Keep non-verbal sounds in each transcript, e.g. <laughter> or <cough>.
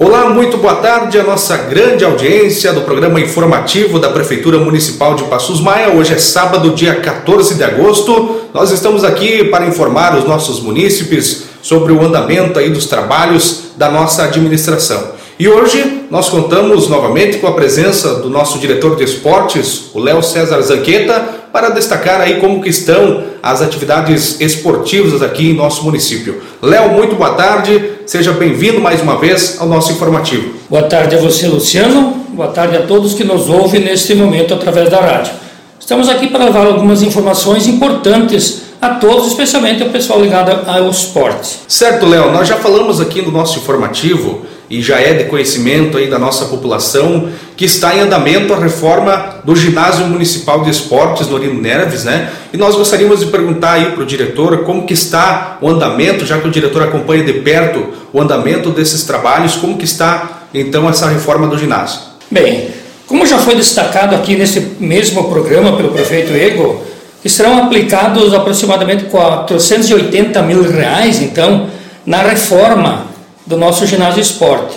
Olá, muito boa tarde a nossa grande audiência do programa informativo da Prefeitura Municipal de Passos Maia. Hoje é sábado, dia 14 de agosto. Nós estamos aqui para informar os nossos munícipes sobre o andamento aí dos trabalhos da nossa administração. E hoje nós contamos novamente com a presença do nosso diretor de esportes, o Léo César Zanqueta, para destacar aí como que estão as atividades esportivas aqui em nosso município. Léo, muito boa tarde, seja bem-vindo mais uma vez ao nosso informativo. Boa tarde a você, Luciano, boa tarde a todos que nos ouvem neste momento através da rádio. Estamos aqui para levar algumas informações importantes a todos, especialmente ao pessoal ligado ao esporte. Certo, Léo, nós já falamos aqui no nosso informativo e já é de conhecimento aí da nossa população que está em andamento a reforma do Ginásio Municipal de Esportes no Orino Neves, né? E nós gostaríamos de perguntar aí para o diretor como que está o andamento, já que o diretor acompanha de perto o andamento desses trabalhos, como que está então essa reforma do ginásio? Bem, como já foi destacado aqui nesse mesmo programa pelo prefeito Ego, serão aplicados aproximadamente 480 mil reais, então, na reforma do nosso ginásio esporte.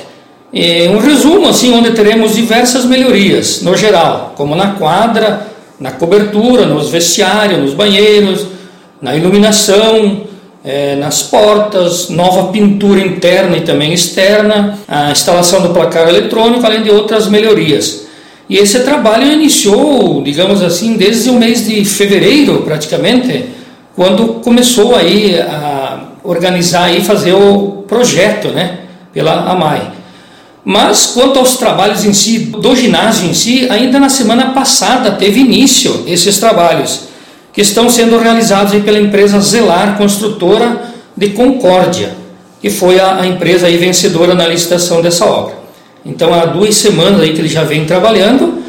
E um resumo assim, onde teremos diversas melhorias, no geral, como na quadra, na cobertura, nos vestiários, nos banheiros, na iluminação, é, nas portas, nova pintura interna e também externa, a instalação do placar eletrônico, além de outras melhorias. E esse trabalho iniciou, digamos assim, desde o mês de fevereiro, praticamente, quando começou aí a organizar e fazer o projeto, né, pela AMAI. Mas quanto aos trabalhos em si, do ginásio em si, ainda na semana passada teve início esses trabalhos, que estão sendo realizados pela empresa Zelar Construtora de Concórdia, que foi a, a empresa vencedora na licitação dessa obra. Então há duas semanas aí que ele já vem trabalhando,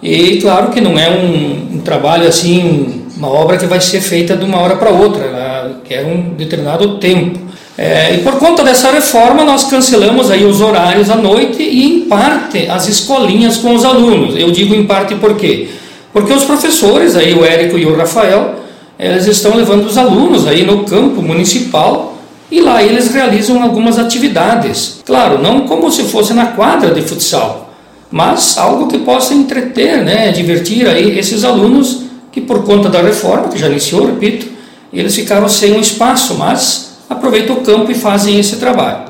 e claro que não é um, um trabalho assim, uma obra que vai ser feita de uma hora para outra, ela quer um determinado tempo. É, e por conta dessa reforma, nós cancelamos aí os horários à noite e, em parte, as escolinhas com os alunos. Eu digo em parte por quê? Porque os professores, aí, o Érico e o Rafael, eles estão levando os alunos aí no campo municipal e lá eles realizam algumas atividades. Claro, não como se fosse na quadra de futsal, mas algo que possa entreter, né, divertir aí esses alunos que por conta da reforma, que já iniciou, repito, eles ficaram sem um espaço, mas aproveitam o campo e fazem esse trabalho.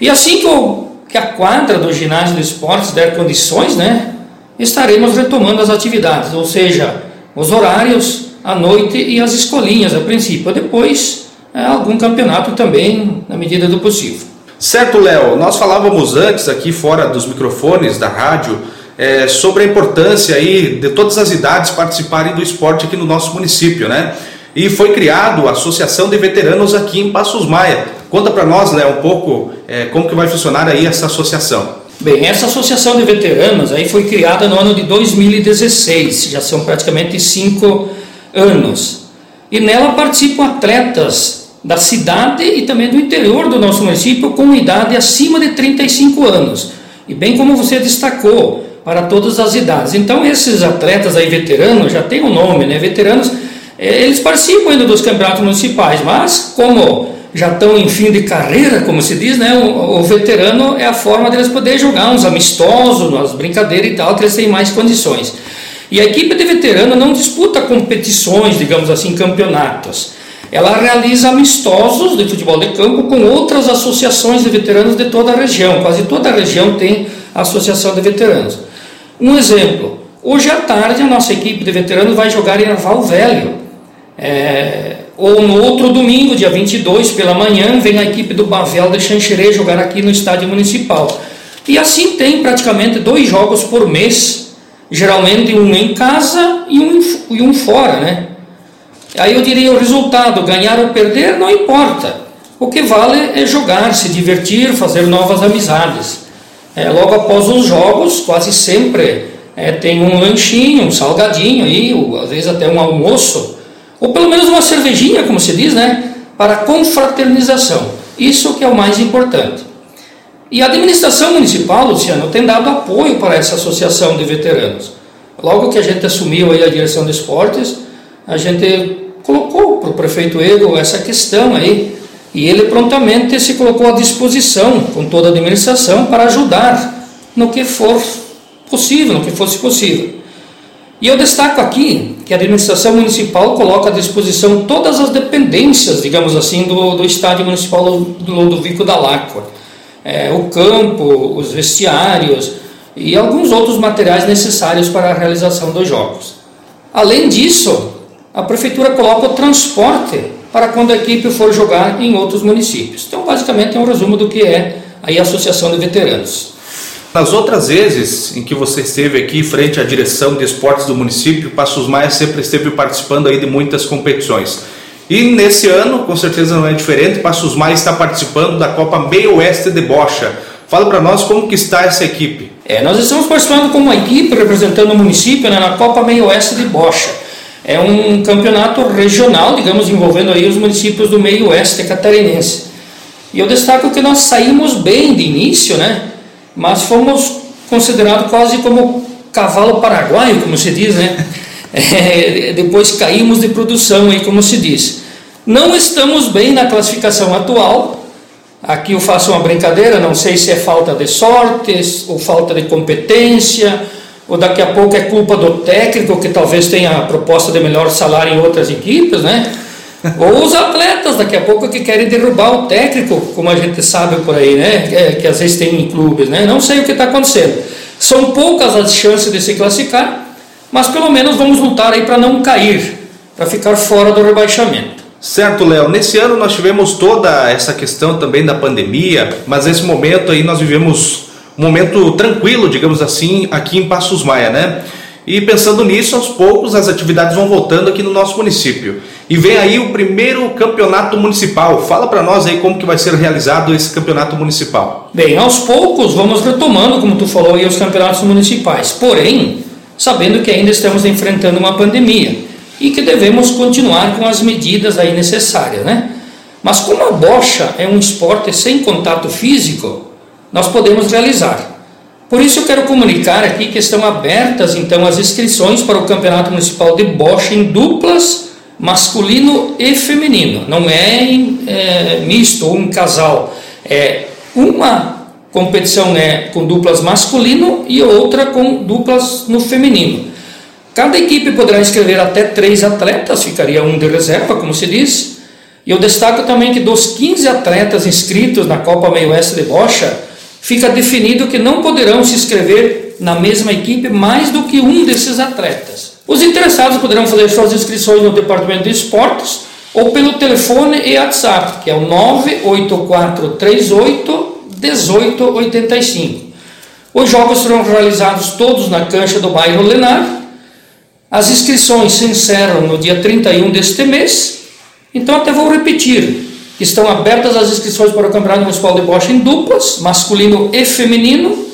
E assim que, que a quadra do ginásio de esportes der condições, né, estaremos retomando as atividades, ou seja, os horários, à noite e as escolinhas a princípio. Depois, é, algum campeonato também, na medida do possível. Certo, Léo. Nós falávamos antes aqui fora dos microfones da rádio é, sobre a importância aí de todas as idades participarem do esporte aqui no nosso município, né? E foi criado a Associação de Veteranos aqui em Passos Maia. Conta para nós, Léo, um pouco é, como que vai funcionar aí essa associação. Bem, essa associação de veteranos aí foi criada no ano de 2016, já são praticamente cinco anos. E nela participam atletas da cidade e também do interior do nosso município com idade acima de 35 anos. E bem como você destacou, para todas as idades. Então esses atletas aí veteranos já tem um nome, né? Veteranos eles participam ainda dos campeonatos municipais, mas como já estão em fim de carreira, como se diz, né? O, o veterano é a forma deles poder jogar uns amistosos, umas brincadeiras e tal, que eles têm mais condições. E a equipe de veterano não disputa competições, digamos assim, campeonatos. Ela realiza amistosos de futebol de campo com outras associações de veteranos de toda a região. Quase toda a região tem associação de veteranos. Um exemplo: hoje à tarde a nossa equipe de veteranos vai jogar em Arval Velho é, ou no outro domingo, dia 22, pela manhã, vem a equipe do Bavel de Xanxerê jogar aqui no estádio municipal. E assim tem praticamente dois jogos por mês, geralmente um em casa e um, e um fora, né? Aí eu diria o resultado, ganhar ou perder, não importa. O que vale é jogar, se divertir, fazer novas amizades. É, logo após os jogos, quase sempre é, tem um lanchinho, um salgadinho aí, às vezes até um almoço ou pelo menos uma cervejinha, como se diz, né? Para confraternização. Isso que é o mais importante. E a administração municipal, Luciano, tem dado apoio para essa associação de veteranos. Logo que a gente assumiu aí a direção de esportes, a gente colocou para o prefeito Ego essa questão aí E ele prontamente se colocou à disposição, com toda a administração, para ajudar no que for possível, no que fosse possível. E eu destaco aqui que a administração municipal coloca à disposição todas as dependências, digamos assim, do, do estádio municipal do Ludovico da Láqua. É, o campo, os vestiários e alguns outros materiais necessários para a realização dos jogos. Além disso, a prefeitura coloca o transporte para quando a equipe for jogar em outros municípios. Então, basicamente, é um resumo do que é a Associação de Veteranos. Nas outras vezes em que você esteve aqui frente à direção de esportes do município, Passos Maia sempre esteve participando aí de muitas competições. E nesse ano, com certeza não é diferente, Passos Maia está participando da Copa Meio Oeste de Bocha. Fala para nós como que está essa equipe. É, nós estamos participando como equipe representando o município né, na Copa Meio Oeste de Bocha. É um campeonato regional, digamos, envolvendo aí os municípios do meio oeste catarinense. E eu destaco que nós saímos bem de início, né? Mas fomos considerados quase como cavalo paraguaio, como se diz, né? <laughs> É, depois caímos de produção aí, como se diz. Não estamos bem na classificação atual. Aqui eu faço uma brincadeira, não sei se é falta de sorte ou falta de competência ou daqui a pouco é culpa do técnico que talvez tenha a proposta de melhor salário em outras equipes, né? Ou os atletas daqui a pouco que querem derrubar o técnico, como a gente sabe por aí, né? É, que às vezes tem em clubes, né? Não sei o que está acontecendo. São poucas as chances de se classificar, mas pelo menos vamos lutar aí para não cair, para ficar fora do rebaixamento. Certo, Léo. Nesse ano nós tivemos toda essa questão também da pandemia, mas nesse momento aí nós vivemos um momento tranquilo, digamos assim, aqui em Passos Maia, né? E pensando nisso, aos poucos as atividades vão voltando aqui no nosso município. E vem aí o primeiro campeonato municipal. Fala para nós aí como que vai ser realizado esse campeonato municipal. Bem, aos poucos vamos retomando, como tu falou aí, os campeonatos municipais. Porém, sabendo que ainda estamos enfrentando uma pandemia e que devemos continuar com as medidas aí necessárias, né? Mas como a bocha é um esporte sem contato físico, nós podemos realizar. Por isso eu quero comunicar aqui que estão abertas então as inscrições para o Campeonato Municipal de Bocha em duplas masculino e feminino. Não é, em, é misto ou um casal. É uma competição é com duplas masculino e outra com duplas no feminino. Cada equipe poderá inscrever até três atletas, ficaria um de reserva, como se diz. E eu destaco também que dos 15 atletas inscritos na Copa Meio Oeste de Bocha, fica definido que não poderão se inscrever na mesma equipe mais do que um desses atletas. Os interessados poderão fazer suas inscrições no Departamento de Esportes ou pelo telefone e WhatsApp, que é o 98438 1885. Os jogos serão realizados todos na cancha do bairro Lenar. As inscrições se encerram no dia 31 deste mês. Então até vou repetir: Estão abertas as inscrições para o Campeonato Municipal de Bocha em duplas, masculino e feminino,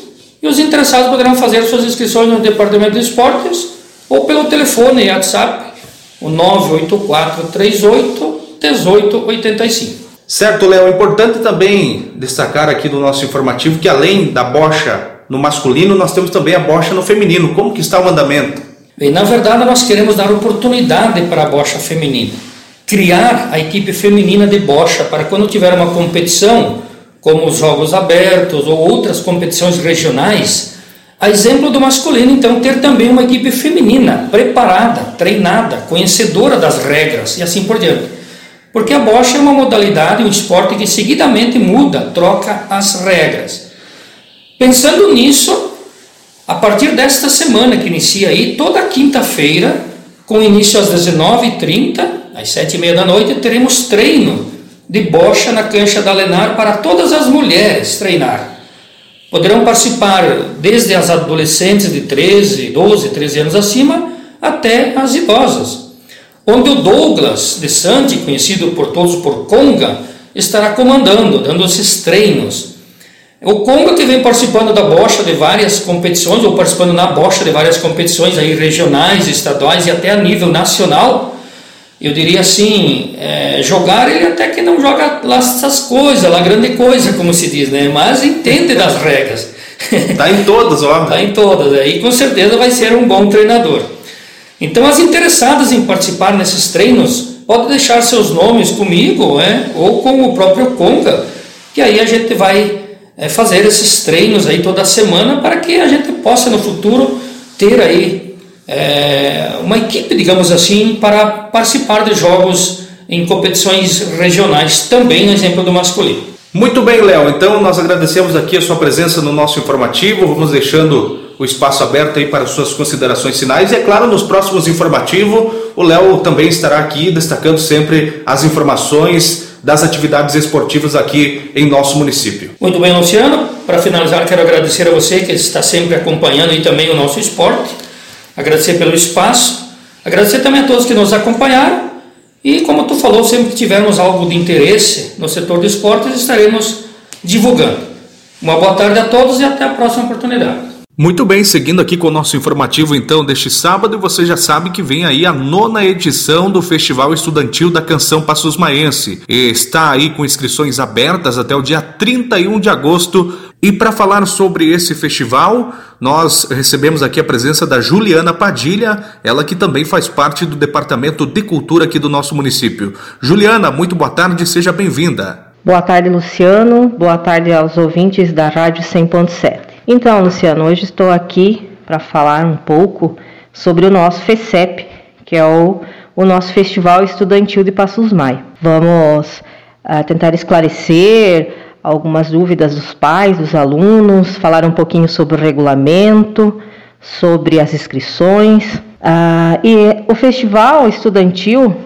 e os interessados poderão fazer suas inscrições no Departamento de Esportes ou pelo telefone e WhatsApp, o 98438 1885. Certo, Léo. Importante também destacar aqui do nosso informativo que além da bocha no masculino, nós temos também a bocha no feminino. Como que está o andamento? Bem, na verdade, nós queremos dar oportunidade para a bocha feminina criar a equipe feminina de bocha para quando tiver uma competição, como os Jogos Abertos ou outras competições regionais, a exemplo do masculino, então, ter também uma equipe feminina preparada, treinada, conhecedora das regras e assim por diante. Porque a bocha é uma modalidade, um esporte que seguidamente muda, troca as regras. Pensando nisso, a partir desta semana que inicia aí, toda quinta-feira, com início às 19h30, às sete e meia da noite, teremos treino de bocha na cancha da Lenar para todas as mulheres treinar. Poderão participar desde as adolescentes de 13, 12, 13 anos acima até as idosas. Onde o Douglas de Santi, conhecido por todos por Conga, estará comandando, dando esses treinos. O Conga que vem participando da bocha de várias competições, ou participando na bocha de várias competições aí regionais, estaduais e até a nível nacional, eu diria assim, é, jogar ele até que não joga lá essas coisas, lá grande coisa, como se diz, né? Mas entende das regras. Está <laughs> em todas, ó. Está em todas, aí com certeza vai ser um bom treinador. Então as interessadas em participar nesses treinos pode deixar seus nomes comigo é, ou com o próprio Conga, que aí a gente vai é, fazer esses treinos aí toda semana para que a gente possa no futuro ter aí é, uma equipe, digamos assim, para participar de jogos em competições regionais, também no exemplo do masculino. Muito bem, Léo. Então nós agradecemos aqui a sua presença no nosso informativo. Vamos deixando o espaço aberto aí para suas considerações finais. E é claro, nos próximos informativos, o Léo também estará aqui destacando sempre as informações das atividades esportivas aqui em nosso município. Muito bem, Luciano. Para finalizar, quero agradecer a você que está sempre acompanhando e também o nosso esporte. Agradecer pelo espaço. Agradecer também a todos que nos acompanharam. E como tu falou, sempre que tivermos algo de interesse no setor de esportes, estaremos divulgando. Uma boa tarde a todos e até a próxima oportunidade. Muito bem, seguindo aqui com o nosso informativo então deste sábado, você já sabe que vem aí a nona edição do Festival Estudantil da Canção Passos Maense. E está aí com inscrições abertas até o dia 31 de agosto. E para falar sobre esse festival, nós recebemos aqui a presença da Juliana Padilha, ela que também faz parte do Departamento de Cultura aqui do nosso município. Juliana, muito boa tarde, seja bem-vinda. Boa tarde, Luciano. Boa tarde aos ouvintes da Rádio 100.7. Então, Luciano, hoje estou aqui para falar um pouco sobre o nosso FECEP, que é o, o nosso Festival Estudantil de Passos Maia. Vamos uh, tentar esclarecer algumas dúvidas dos pais, dos alunos, falar um pouquinho sobre o regulamento, sobre as inscrições. Uh, e o Festival Estudantil,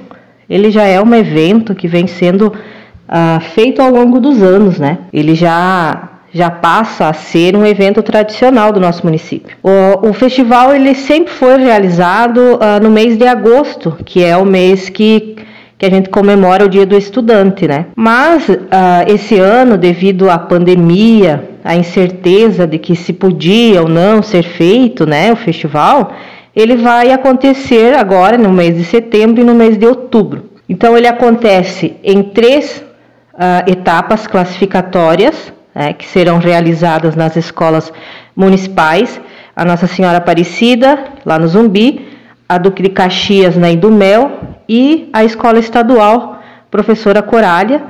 ele já é um evento que vem sendo uh, feito ao longo dos anos, né? Ele já já passa a ser um evento tradicional do nosso município. O, o festival ele sempre foi realizado uh, no mês de agosto, que é o mês que que a gente comemora o Dia do Estudante, né? Mas uh, esse ano, devido à pandemia, à incerteza de que se podia ou não ser feito, né, o festival, ele vai acontecer agora no mês de setembro e no mês de outubro. Então ele acontece em três uh, etapas classificatórias é, que serão realizadas nas escolas municipais, a Nossa Senhora Aparecida, lá no Zumbi, a Duque de Caxias, na Indumel, e a Escola Estadual Professora Corália,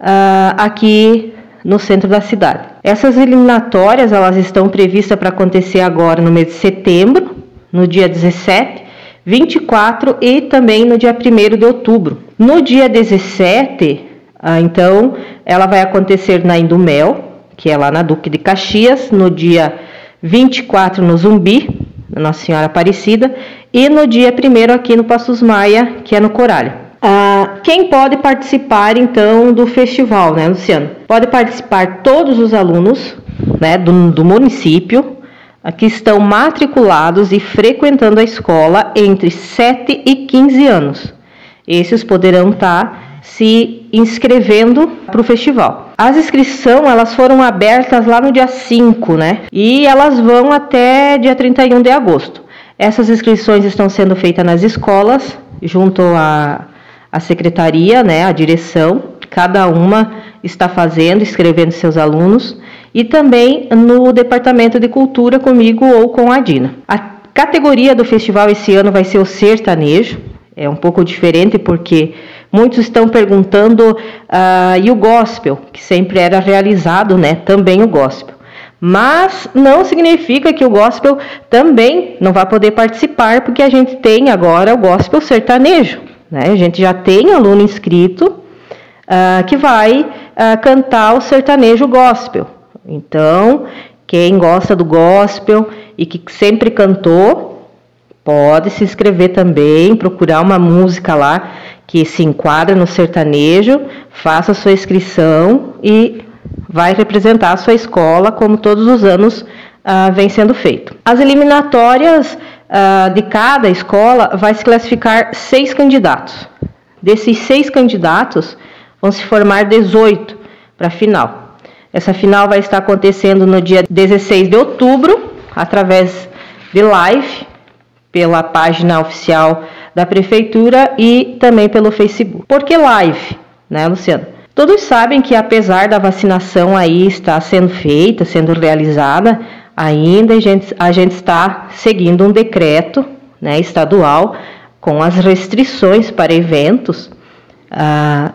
uh, aqui no centro da cidade. Essas eliminatórias elas estão previstas para acontecer agora no mês de setembro, no dia 17, 24 e também no dia 1 de outubro. No dia 17, ah, então, ela vai acontecer na Indumel, que é lá na Duque de Caxias, no dia 24 no Zumbi, Nossa Senhora Aparecida, e no dia 1 aqui no Passos Maia, que é no Coralho. Ah, quem pode participar então do festival, né, Luciano? Pode participar todos os alunos né, do, do município ah, que estão matriculados e frequentando a escola entre 7 e 15 anos. Esses poderão estar se inscrevendo para o festival. As inscrições elas foram abertas lá no dia 5, né? E elas vão até dia 31 de agosto. Essas inscrições estão sendo feitas nas escolas, junto à, à secretaria, né, a direção. Cada uma está fazendo, escrevendo seus alunos. E também no departamento de cultura comigo ou com a Dina. A categoria do festival esse ano vai ser o sertanejo. É um pouco diferente porque Muitos estão perguntando, uh, e o gospel, que sempre era realizado, né? Também o gospel. Mas não significa que o gospel também não vai poder participar, porque a gente tem agora o gospel sertanejo. Né? A gente já tem aluno inscrito uh, que vai uh, cantar o sertanejo gospel. Então, quem gosta do gospel e que sempre cantou, pode se inscrever também, procurar uma música lá que se enquadra no sertanejo, faça sua inscrição e vai representar a sua escola como todos os anos uh, vem sendo feito. As eliminatórias uh, de cada escola vai se classificar seis candidatos. Desses seis candidatos vão se formar 18 para a final. Essa final vai estar acontecendo no dia 16 de outubro, através de live, pela página oficial da prefeitura e também pelo Facebook. Por que live, né, Luciano? Todos sabem que apesar da vacinação aí estar sendo feita, sendo realizada, ainda a gente, a gente está seguindo um decreto né, estadual com as restrições para eventos, ah,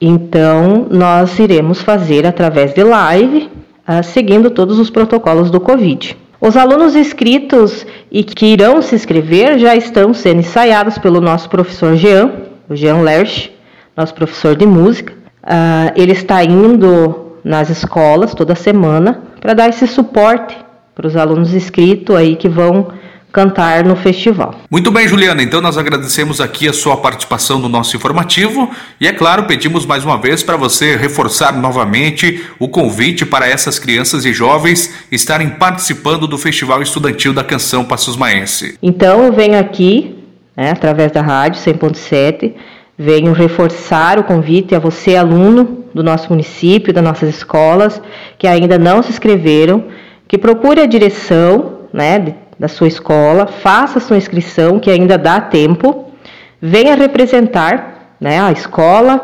então nós iremos fazer através de live, ah, seguindo todos os protocolos do Covid. Os alunos inscritos e que irão se inscrever já estão sendo ensaiados pelo nosso professor Jean, o Jean Lerch, nosso professor de música. Uh, ele está indo nas escolas toda semana para dar esse suporte para os alunos inscritos aí que vão cantar no festival. Muito bem, Juliana. Então nós agradecemos aqui a sua participação no nosso informativo e é claro, pedimos mais uma vez para você reforçar novamente o convite para essas crianças e jovens estarem participando do Festival Estudantil da Canção Passos Maense. Então eu venho aqui, né, através da rádio 100.7, venho reforçar o convite a você aluno do nosso município, das nossas escolas, que ainda não se inscreveram, que procure a direção, né, da sua escola, faça sua inscrição, que ainda dá tempo, venha representar né, a escola,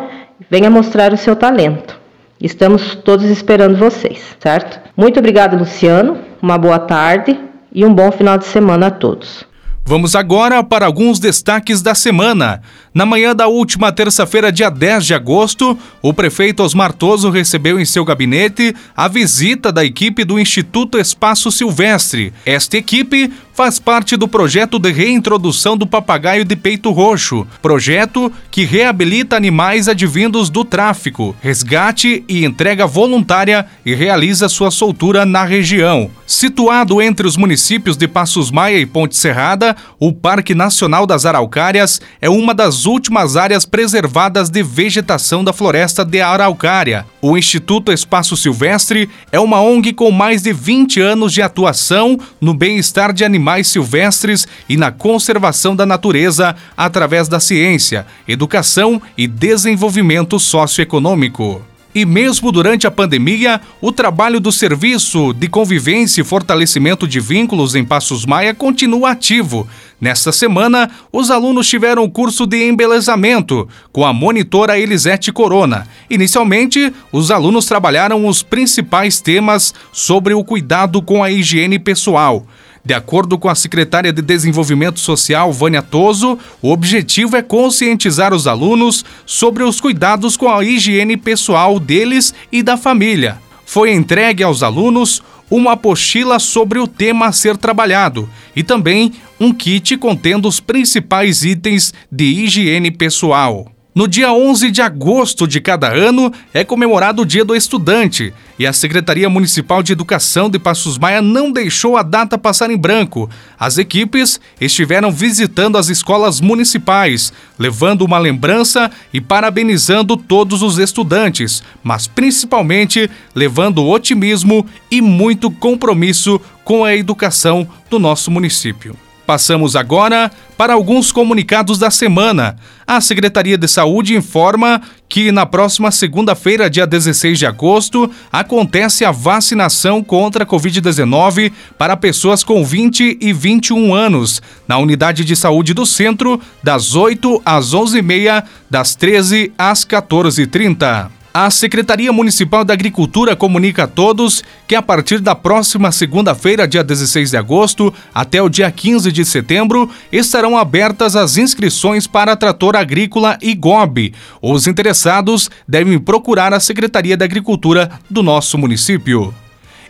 venha mostrar o seu talento. Estamos todos esperando vocês, certo? Muito obrigado, Luciano. Uma boa tarde e um bom final de semana a todos. Vamos agora para alguns destaques da semana. Na manhã da última terça-feira, dia 10 de agosto, o prefeito Osmar Toso recebeu em seu gabinete a visita da equipe do Instituto Espaço Silvestre. Esta equipe faz parte do projeto de reintrodução do papagaio de peito roxo, projeto que reabilita animais advindos do tráfico, resgate e entrega voluntária e realiza sua soltura na região. Situado entre os municípios de Passos Maia e Ponte Serrada, o Parque Nacional das Araucárias é uma das últimas áreas preservadas de vegetação da floresta de Araucária. O Instituto Espaço Silvestre é uma ONG com mais de 20 anos de atuação no bem-estar de animais animais silvestres e na conservação da natureza através da ciência, educação e desenvolvimento socioeconômico. E mesmo durante a pandemia, o trabalho do Serviço de Convivência e Fortalecimento de Vínculos em Passos Maia continua ativo. Nesta semana, os alunos tiveram o curso de embelezamento com a monitora Elisete Corona. Inicialmente, os alunos trabalharam os principais temas sobre o cuidado com a higiene pessoal. De acordo com a secretária de Desenvolvimento Social, Vânia Toso, o objetivo é conscientizar os alunos sobre os cuidados com a higiene pessoal deles e da família. Foi entregue aos alunos uma apostila sobre o tema a ser trabalhado e também um kit contendo os principais itens de higiene pessoal. No dia 11 de agosto de cada ano é comemorado o Dia do Estudante e a Secretaria Municipal de Educação de Passos Maia não deixou a data passar em branco. As equipes estiveram visitando as escolas municipais, levando uma lembrança e parabenizando todos os estudantes, mas principalmente levando otimismo e muito compromisso com a educação do nosso município. Passamos agora para alguns comunicados da semana. A Secretaria de Saúde informa que na próxima segunda-feira, dia 16 de agosto, acontece a vacinação contra a Covid-19 para pessoas com 20 e 21 anos, na unidade de saúde do centro, das 8 às 11h30, das 13 às 14h30. A Secretaria Municipal da Agricultura comunica a todos que a partir da próxima segunda-feira, dia 16 de agosto, até o dia 15 de setembro, estarão abertas as inscrições para trator agrícola e GOB. Os interessados devem procurar a Secretaria da Agricultura do nosso município.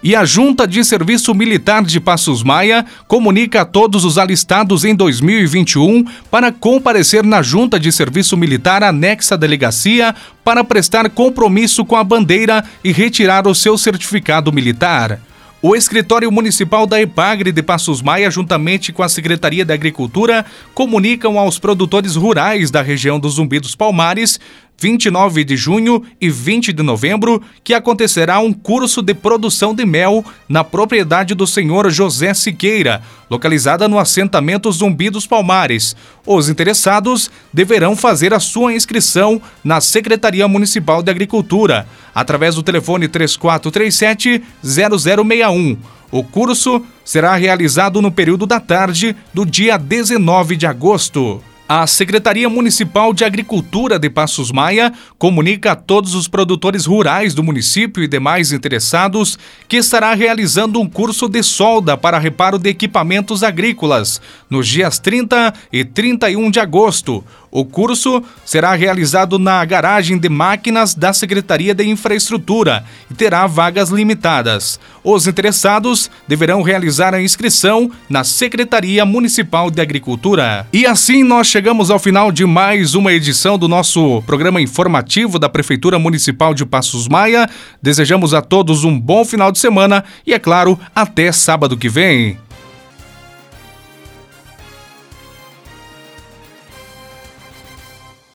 E a Junta de Serviço Militar de Passos Maia comunica a todos os alistados em 2021 para comparecer na Junta de Serviço Militar anexa à delegacia para prestar compromisso com a bandeira e retirar o seu certificado militar. O escritório municipal da Epagre de Passos Maia, juntamente com a Secretaria da Agricultura, comunicam aos produtores rurais da região dos Zumbi dos Palmares 29 de junho e 20 de novembro, que acontecerá um curso de produção de mel na propriedade do senhor José Siqueira, localizada no assentamento Zumbi dos Palmares. Os interessados deverão fazer a sua inscrição na Secretaria Municipal de Agricultura, através do telefone 3437-0061. O curso será realizado no período da tarde do dia 19 de agosto. A Secretaria Municipal de Agricultura de Passos Maia comunica a todos os produtores rurais do município e demais interessados que estará realizando um curso de solda para reparo de equipamentos agrícolas nos dias 30 e 31 de agosto. O curso será realizado na garagem de máquinas da Secretaria de Infraestrutura e terá vagas limitadas. Os interessados deverão realizar a inscrição na Secretaria Municipal de Agricultura. E assim nós chegamos ao final de mais uma edição do nosso programa informativo da Prefeitura Municipal de Passos Maia. Desejamos a todos um bom final de semana e, é claro, até sábado que vem.